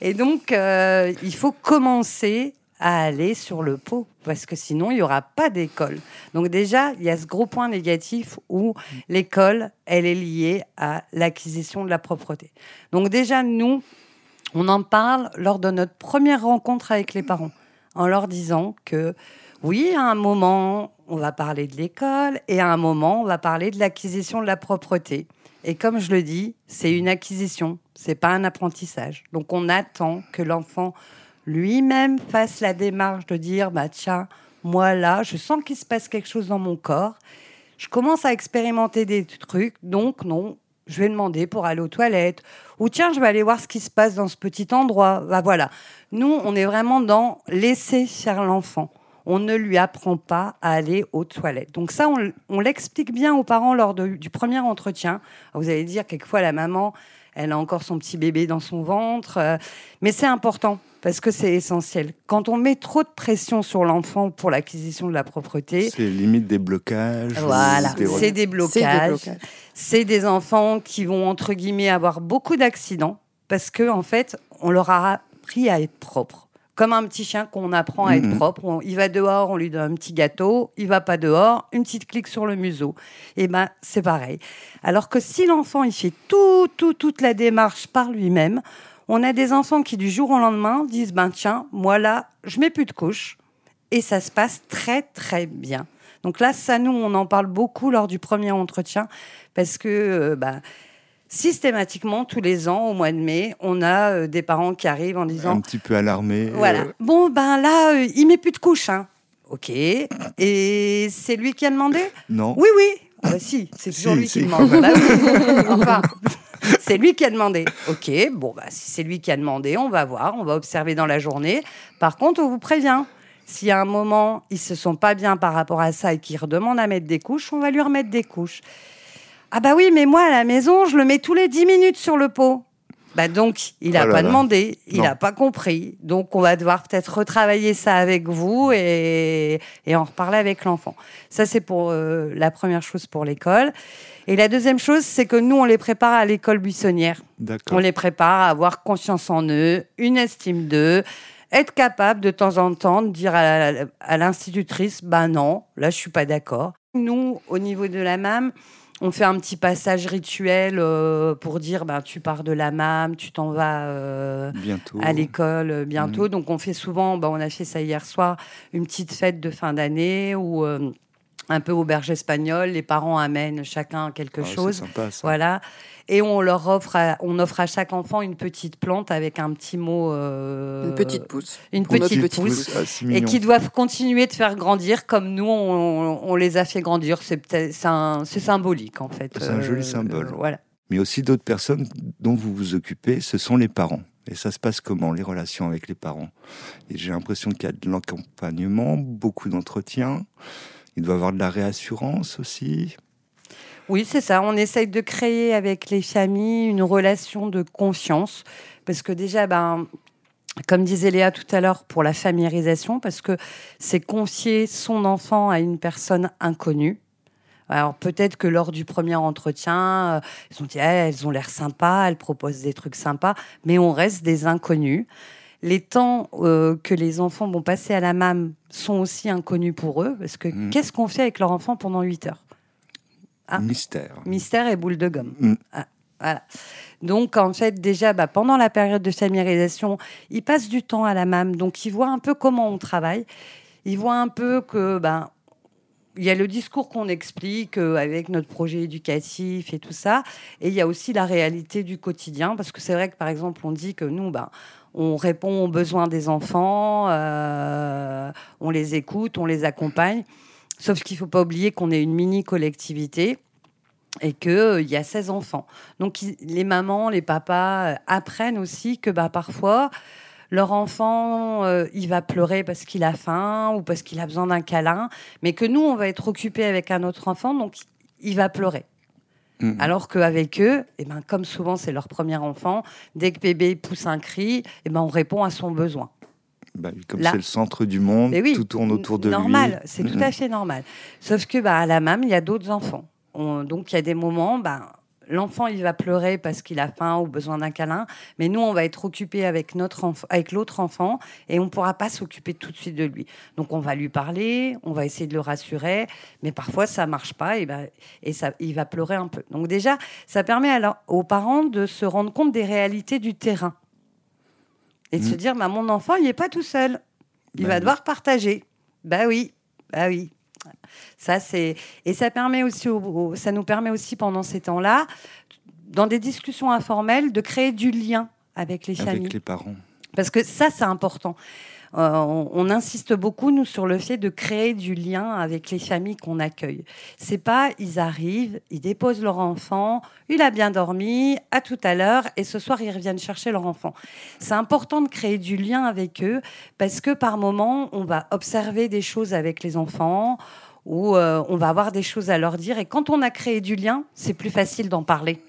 Et donc, euh, il faut commencer à aller sur le pot, parce que sinon, il n'y aura pas d'école. Donc déjà, il y a ce gros point négatif où l'école, elle est liée à l'acquisition de la propreté. Donc déjà, nous, on en parle lors de notre première rencontre avec les parents, en leur disant que oui, à un moment, on va parler de l'école et à un moment, on va parler de l'acquisition de la propreté. Et comme je le dis, c'est une acquisition, c'est pas un apprentissage. Donc on attend que l'enfant lui-même fasse la démarche de dire bah tiens, moi là, je sens qu'il se passe quelque chose dans mon corps. Je commence à expérimenter des trucs, donc non, je vais demander pour aller aux toilettes. Ou tiens, je vais aller voir ce qui se passe dans ce petit endroit. Bah voilà. Nous, on est vraiment dans laisser faire l'enfant. On ne lui apprend pas à aller aux toilettes. Donc ça, on, l'explique bien aux parents lors du premier entretien. Vous allez dire, quelquefois, la maman, elle a encore son petit bébé dans son ventre. euh, mais c'est important parce que c'est essentiel. Quand on met trop de pression sur l'enfant pour l'acquisition de la propreté, C'est limite des blocages. voilà, c'est des C'est des blocages. blocages. C'est des enfants qui vont, entre guillemets, avoir beaucoup d'accidents parce que en fait, on leur a appris à être propre. Comme un petit chien qu'on apprend à être Mhm. propre. On- il va dehors, on lui donne un petit gâteau. Il va pas dehors, une petite clique sur le museau. Et ben, c'est pareil. Alors que si l'enfant, il fait tout, tout, toute la démarche par lui-même, on a des enfants qui, du jour au lendemain, disent, ben tiens, moi là, je mets plus de couches. Et ça se passe très, très bien. Donc là, ça, nous, on en parle beaucoup lors du premier entretien parce que euh, bah, systématiquement, tous les ans, au mois de mai, on a euh, des parents qui arrivent en disant un petit peu alarmé. voilà. euh, Bon, ben là, euh, il met plus de couches. hein. Ok. Et c'est lui qui a demandé? Non. Oui, oui. Ah bah si, c'est toujours Si, lui si, qui demande. Bah oui. Enfin, c'est lui qui a demandé. Ok, bon, bah, si c'est lui qui a demandé, on va voir, on va observer dans la journée. Par contre, on vous prévient. Si à un moment, ils se sont pas bien par rapport à ça et qu'ils redemandent à mettre des couches, on va lui remettre des couches. Ah bah oui, mais moi, à la maison, je le mets tous les 10 minutes sur le pot. Bah donc, il n'a Oh pas là. demandé, il n'a pas compris. Donc, on va devoir peut-être retravailler ça avec vous et, et en reparler avec l'enfant. Ça, c'est pour euh, la première chose pour l'école. Et la deuxième chose, c'est que nous, on les prépare à l'école buissonnière. On les prépare à avoir confiance en eux, une estime d'eux, être capable de temps en temps de dire à, l'institutrice, bah non, là je suis pas d'accord. Nous, au niveau de la MAM, on fait un petit passage rituel euh, pour dire, bah, tu pars de la MAM, tu t'en vas euh, Bientôt. à l'école euh, bientôt. Donc on fait souvent, bah, on a fait ça hier soir, une petite fête de fin d'année où euh, un peu auberge espagnole, les parents amènent chacun quelque Ah, c'est chose. sympa, ça. Voilà. Et on leur offre, à, on offre à chaque enfant une petite plante avec un petit mot. euh, Une petite pousse. Une petite petite pousse. pousse. Ah, Et qui doivent continuer de faire grandir comme nous, on, on les a fait grandir. C'est symbolique, en fait. C'est un joli Euh, symbole. euh, voilà. Mais aussi d'autres personnes dont vous vous occupez, ce sont les parents. Et ça se passe comment, les relations avec les parents? Et j'ai l'impression qu'il y a de l'accompagnement, beaucoup d'entretien. Il doit avoir de la réassurance aussi. Oui, c'est ça. On essaye de créer avec les familles une relation de confiance. Parce que déjà, ben, comme disait Léa tout à l'heure, pour la familiarisation, parce que c'est confier son enfant à une personne inconnue. Alors peut-être que lors du premier entretien, euh, Eh, elles ont l'air sympas, elles proposent des trucs sympas, mais on reste des inconnus. Les temps euh, que les enfants vont passer à la MAM sont aussi inconnus pour eux, parce que Mm. qu'est-ce qu'on fait avec leur enfant pendant 8 heures Ah. Mystère. Mystère et boule de gomme. Mm. Ah, voilà. Donc, en fait, déjà, bah, pendant la période de familiarisation, ils passent du temps à la MAM. Donc, ils voient un peu comment on travaille. Ils voient un peu que, ben, il y a le discours qu'on explique euh, avec notre projet éducatif et tout ça. Et il y a aussi la réalité du quotidien. Parce que c'est vrai que, par exemple, on dit que nous, ben, on répond aux besoins des enfants, euh, on les écoute, on les accompagne. Sauf qu'il ne faut pas oublier qu'on est une mini-collectivité et qu'il il y a 16 enfants. Donc les mamans, les papas euh, apprennent aussi que bah, parfois, leur enfant, euh, il va pleurer parce qu'il a faim ou parce qu'il a besoin d'un câlin, mais que nous, on va être occupés avec un autre enfant, donc il va pleurer. Mhm. Alors qu'avec eux, eh ben, comme souvent c'est leur premier enfant, dès que bébé pousse un cri, eh ben, on répond à son besoin. Bah comme c'est le centre du monde, oui, tout tourne autour de normal, lui. c'est Mhm. tout à fait normal. Sauf que bah, à la MAM, il y a d'autres enfants. On- donc il y a des moments, bah, l'enfant il va pleurer parce qu'il a faim ou besoin d'un câlin, mais nous on va être occupé avec notre enf- avec l'autre enfant et on ne pourra pas s'occuper tout de suite de lui. Donc on va lui parler, on va essayer de le rassurer, mais parfois ça marche pas et, bah, et ça, il va pleurer un peu. Donc déjà, ça permet alors aux parents de se rendre compte des réalités du terrain et de se Mhm. dire, bah, mon enfant il n'est pas tout seul, il Bah va oui. devoir partager. Bah oui, bah oui. Ça c'est et ça permet aussi, au- au- ça nous permet aussi pendant ces temps-là, dans des discussions informelles, de créer du lien avec les familles. Avec les parents. Parce que ça, c'est important. Euh, on, insiste beaucoup, nous, sur le fait de créer du lien avec les familles qu'on accueille. C'est pas, ils arrivent, ils déposent leur enfant, il a bien dormi, à tout à l'heure, et ce soir, ils reviennent chercher leur enfant. C'est important de créer du lien avec eux, parce que par moment, on va observer des choses avec les enfants, ou euh, on va avoir des choses à leur dire, et quand on a créé du lien, c'est plus facile d'en parler.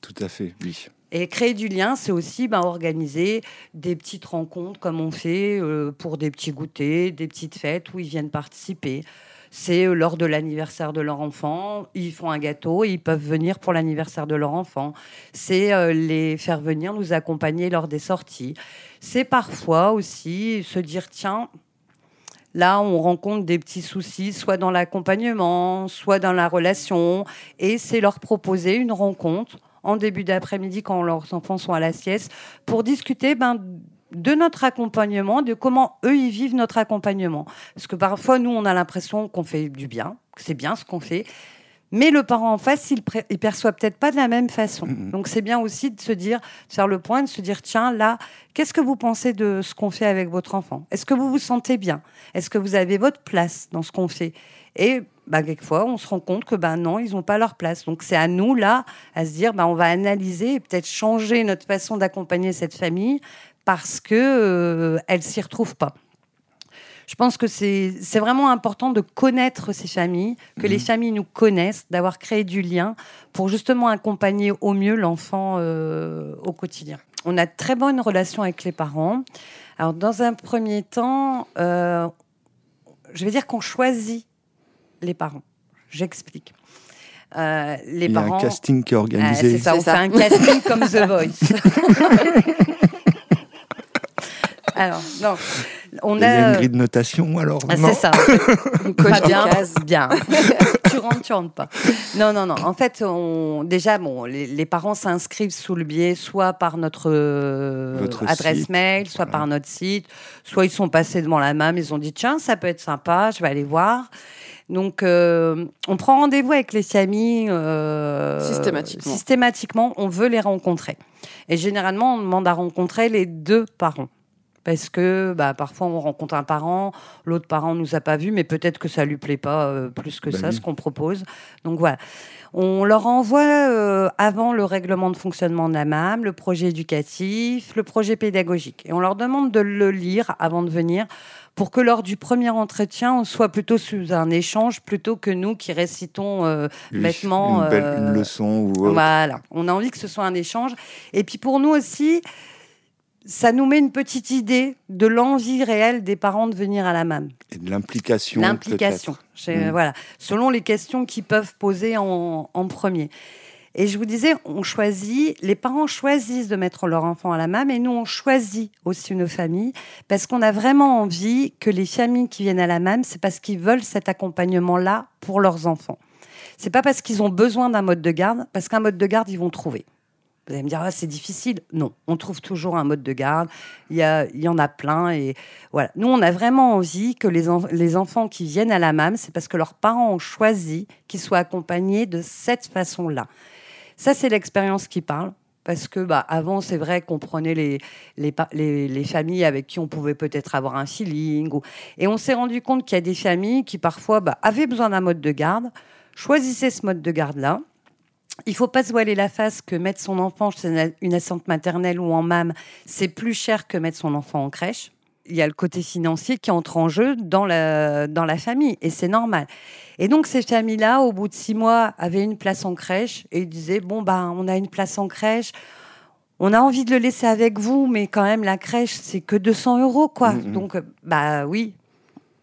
Tout à fait, oui. Et créer du lien, c'est aussi ben, organiser des petites rencontres comme on fait euh, pour des petits goûters, des petites fêtes où ils viennent participer. C'est euh, lors de l'anniversaire de leur enfant, ils font un gâteau et ils peuvent venir pour l'anniversaire de leur enfant. C'est euh, les faire venir nous accompagner lors des sorties. C'est parfois aussi se dire tiens, Là, on rencontre des petits soucis, soit dans l'accompagnement, soit dans la relation, et c'est leur proposer une rencontre en début d'après-midi quand leurs enfants sont à la sieste pour discuter ben, de notre accompagnement, de comment eux ils vivent notre accompagnement. Parce que parfois, nous, on a l'impression qu'on fait du bien, que c'est bien ce qu'on fait. Mais le parent en face, il, il perçoit peut-être pas de la même façon. Mhm. Donc c'est bien aussi de se dire, de faire le point, de se dire tiens là, qu'est-ce que vous pensez de ce qu'on fait avec votre enfant? Est-ce que vous vous sentez bien? Est-ce que vous avez votre place dans ce qu'on fait? Et bah, quelquefois, on se rend compte que ben non, ils n'ont pas leur place. Donc c'est à nous là à se dire, bah, on va analyser et peut-être changer notre façon d'accompagner cette famille parce que euh, elle s'y retrouve pas. Je pense que c'est c'est vraiment important de connaître ces familles, que les Mhm. familles nous connaissent, d'avoir créé du lien pour justement accompagner au mieux l'enfant euh, au quotidien. On a de très bonnes relations avec les parents. Alors, dans un premier temps, euh, je vais dire qu'on choisit les parents. J'explique. Euh, les Il y a parents. un casting qui est Ah, organisé. c'est ça, C'est on ça. fait un casting comme The Voice. Alors, non, on Il y a une grille de notation alors Ah, c'est ça. On coche Pas bien, bien. tu rentres, tu rentres pas. Non, non, non. En fait, on, déjà, bon, les, les parents s'inscrivent sous le biais soit par notre euh, Votre adresse site, mail, soit voilà. par notre site, soit ils sont passés devant la MAM, ils ont dit tiens, ça peut être sympa, je vais aller voir. Donc, euh, on prend rendez-vous avec les familles. euh, Systématiquement. Systématiquement, on veut les rencontrer. Et généralement, on demande à rencontrer les deux parents. Parce que bah, parfois, on rencontre un parent, l'autre parent nous a pas vus, mais peut-être que ça lui plaît pas euh, plus que Bah ça, oui. ce qu'on propose. Donc voilà. On leur envoie euh, avant le règlement de fonctionnement de la MAM, le projet éducatif, le projet pédagogique. Et on leur demande de le lire avant de venir pour que lors du premier entretien, on soit plutôt sous un échange plutôt que nous qui récitons euh, Oui, bêtement, une, belle, euh, une leçon ou voilà, on a envie que ce soit un échange. Et puis pour nous aussi, ça nous met une petite idée de l'envie réelle des parents de venir à la MAM. et de l'implication. L'implication. Mm. Voilà, selon les questions qu'ils peuvent poser en, en premier. Et je vous disais, on choisit, les parents choisissent de mettre leur enfant à la MAM et nous, on choisit aussi nos familles parce qu'on a vraiment envie que les familles qui viennent à la MAM, c'est parce qu'ils veulent cet accompagnement-là pour leurs enfants. C'est pas parce qu'ils ont besoin d'un mode de garde, parce qu'un mode de garde, ils vont trouver. Vous allez me dire, ah, c'est difficile. Non, on trouve toujours un mode de garde. Il y, a, il y en a plein. Et voilà. Nous, on a vraiment envie que les, les enfants qui viennent à la MAM, c'est parce que leurs parents ont choisi qu'ils soient accompagnés de cette façon-là. Ça, c'est l'expérience qui parle. Parce que bah, avant, c'est vrai qu'on prenait les, les, les, les familles avec qui on pouvait peut-être avoir un feeling. Et on s'est rendu compte qu'il y a des familles qui parfois bah, avaient besoin d'un mode de garde, choisissaient ce mode de garde-là. Il faut pas se voiler la face que mettre son enfant chez une assistante maternelle ou en MAM, c'est plus cher que mettre son enfant en crèche. Il y a le côté financier qui entre en jeu dans la, dans la famille, et c'est normal. Et donc, ces familles-là, au bout de six mois, avaient une place en crèche, et ils disaient, bon, ben, on a une place en crèche, on a envie de le laisser avec vous, mais quand même, la crèche, c'est que 200 euros, quoi. Mhm. Donc, euh, bah oui,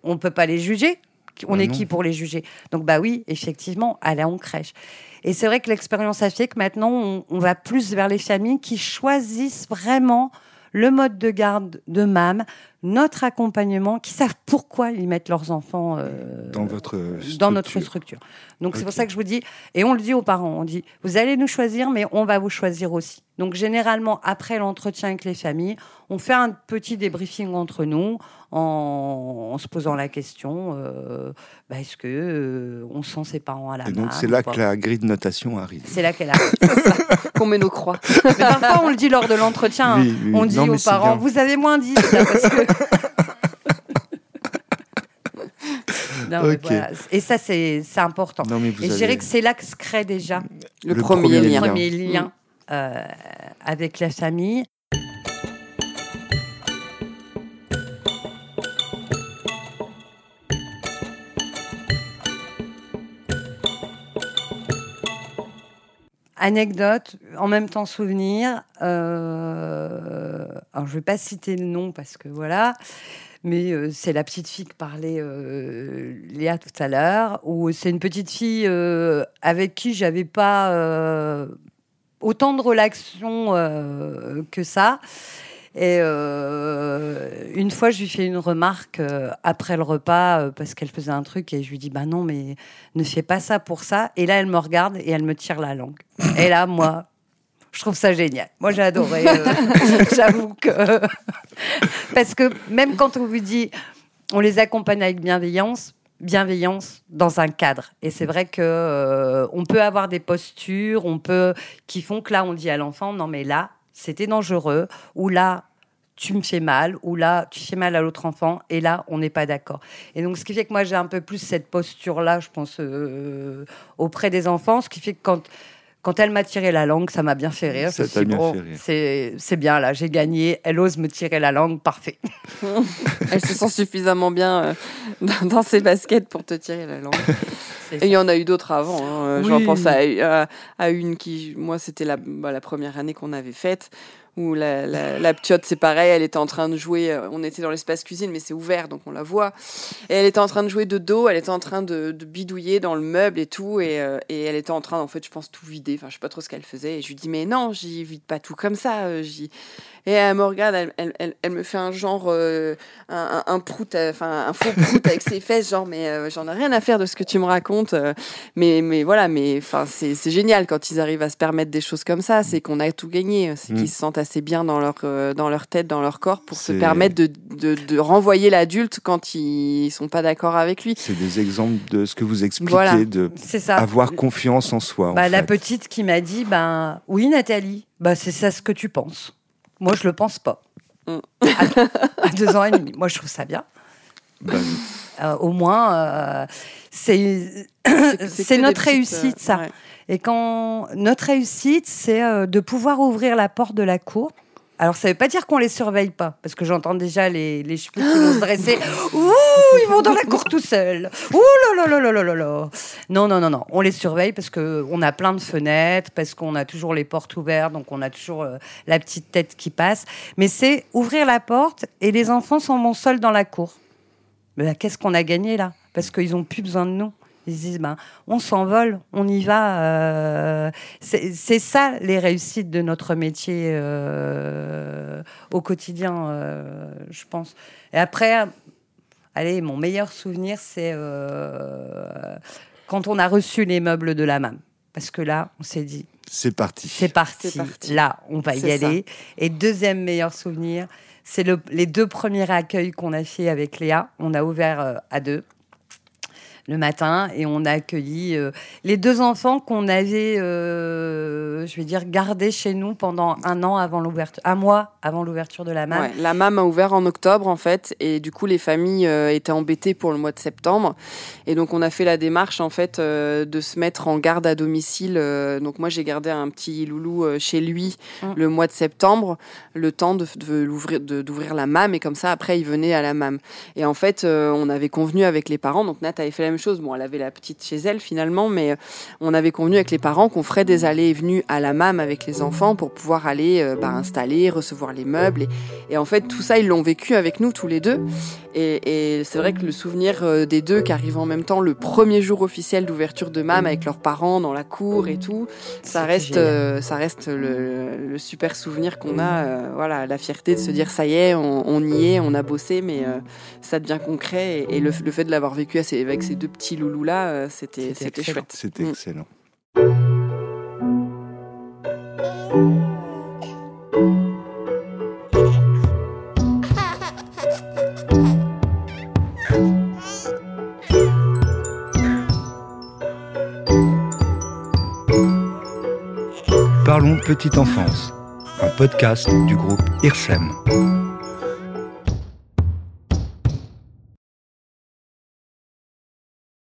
on peut pas les juger. On Bah est qui pour les juger? Donc, bah oui, effectivement, aller en crèche. Et c'est vrai que l'expérience a fait que maintenant, on, on va plus vers les familles qui choisissent vraiment le mode de garde de MAM, notre accompagnement, qui savent pourquoi ils mettent leurs enfants euh, Dans votre dans notre structure. Donc c'est pour ça que je vous dis, et on le dit aux parents, on dit, vous allez nous choisir, mais on va vous choisir aussi. Donc généralement, après l'entretien avec les familles, on fait un petit débriefing entre nous en, en se posant la question, euh, bah, est-ce que euh, on sent ses parents à la Et donc c'est là que la grille de notation arrive. C'est là qu'elle arrive. Qu'on met nos croix. Mais parfois, on le dit lors de l'entretien. Oui, oui. On dit Non, aux parents, bien. vous avez moins 10 là, parce que... Non, voilà. Et ça, c'est important. Non, mais vous Et je avez- dirais que c'est là que se crée déjà Le, Le premier, premier le lien. lien. premier lien euh, avec la famille. Anecdote, en même temps souvenir. euh, alors, je ne vais pas citer le nom parce que voilà, mais euh, c'est la petite fille que parlait euh, Léa tout à l'heure, où c'est une petite fille euh, avec qui j'avais pas autant de relations que ça. Et euh, une fois, je lui fais une remarque euh, après le repas euh, parce qu'elle faisait un truc et je lui dis bah non mais ne fais pas ça pour ça. Et là, elle me regarde et elle me tire la langue. Et là, moi, je trouve ça génial. Moi, j'ai adoré. J'avoue que parce que même quand on vous dit on les accompagne avec bienveillance, bienveillance dans un cadre. Et c'est vrai que euh, on peut avoir des postures, on peut qui font que là on dit à l'enfant non mais là c'était dangereux ou là tu me fais mal ou là tu fais mal à l'autre enfant et là on n'est pas d'accord. Et donc ce qui fait que moi j'ai un peu plus cette posture là, je pense euh, auprès des enfants, ce qui fait que quand quand elle m'a tiré la langue, ça m'a bien fait rire. Ça t'a bien fait rire. C'est bien, là, j'ai gagné. Elle ose me tirer la langue, parfait. elle se sent suffisamment bien euh, dans, ses baskets pour te tirer la langue. Et il y en a eu d'autres avant. Hein. J'en pense à, à, une qui, moi, c'était la, bah, la première année qu'on avait faite où la, la, ptiote, c'est pareil, elle était en train de jouer, euh, on était dans l'espace cuisine, mais c'est ouvert, donc on la voit. Et elle était en train de jouer de dos, elle était en train de, bidouiller dans le meuble et tout, et, euh, et, elle était en train, en fait, je pense, tout vider. Enfin, je sais pas trop ce qu'elle faisait. Et je lui dis, mais non, j'y vide pas tout comme ça. Euh, et elle me regarde, elle, elle, elle, me fait un genre, un, un, prout, enfin, un faux prout avec ses fesses, genre, mais j'en ai rien à faire de ce que tu me racontes. mais, mais voilà, mais enfin, c'est génial quand ils arrivent à se permettre des choses comme ça, c'est qu'on a tout gagné, c'est qu'ils mm. se sentent assez bien dans leur, euh, dans leur tête, dans leur corps, pour se permettre de, de, renvoyer l'adulte quand ils sont pas d'accord avec lui. C'est des exemples de ce que vous expliquez, de avoir confiance en soi. Bah, la petite qui m'a dit, ben oui Nathalie, bah, c'est ça ce que tu penses. Moi je le pense pas. Mm. À, deux ans et demi, moi je trouve ça bien. Bah euh, au moins, euh, c'est c'est notre réussite, ça. Et quand notre réussite, c'est euh, de pouvoir ouvrir la porte de la cour. Alors, ça ne veut pas dire qu'on les surveille pas, parce que j'entends déjà les, les cheveux qui vont se dresser. Ouh, ils vont dans la cour tout seuls. Ouh là là là là là là Non, non, non, non. On les surveille parce qu'on a plein de fenêtres, parce qu'on a toujours les portes ouvertes, donc on a toujours euh, la petite tête qui passe. Mais c'est ouvrir la porte et les enfants sont mon seuls dans la cour. Mais qu'est-ce qu'on a gagné là? Parce qu'ils n'ont plus besoin de nous. Ils se disent, ben, on s'envole, on y va. Euh, c'est ça les réussites de notre métier euh, au quotidien, euh, je pense. Et après, allez, mon meilleur souvenir, c'est quand on a reçu les meubles de la MAM. Parce que là, on s'est dit. C'est parti. C'est parti. Là, on va y aller. Et deuxième meilleur souvenir, c'est les deux premiers accueils qu'on a fait avec Léa. On a ouvert à deux le matin et on a accueilli euh, les deux enfants qu'on avait, euh, je vais dire, gardés chez nous pendant un an avant l'ouverture, un mois avant l'ouverture de la MAM. la MAM a ouvert en octobre en fait et du coup les familles euh, étaient embêtées pour le mois de septembre et donc on a fait la démarche en fait de se mettre en garde à domicile. donc moi j'ai gardé un petit loulou chez lui hum. le mois de septembre, le temps de, d'ouvrir la MAM et comme ça après il venait à la MAM. Et en fait on avait convenu avec les parents, donc Nat avait fait la même chose. Bon, elle avait la petite chez elle finalement, mais euh, on avait convenu avec les parents qu'on ferait des allées et venues à la MAM avec les enfants pour pouvoir aller euh, bah, installer, recevoir les meubles. Et, en fait, tout ça, ils l'ont vécu avec nous tous les deux. Et, c'est vrai que le souvenir euh, des deux qui arrivent en même temps le premier jour officiel d'ouverture de MAM avec leurs parents dans la cour et tout, ça reste, ça reste le, super souvenir qu'on a. voilà, la fierté de se dire ça y est, on, y est, on a bossé, mais ça devient concret. Et, le, fait de l'avoir vécu avec ces deux petit loulou là, euh, c'était chouette. C'était mm. excellent. Parlons petite enfance, un podcast du groupe IRSEM.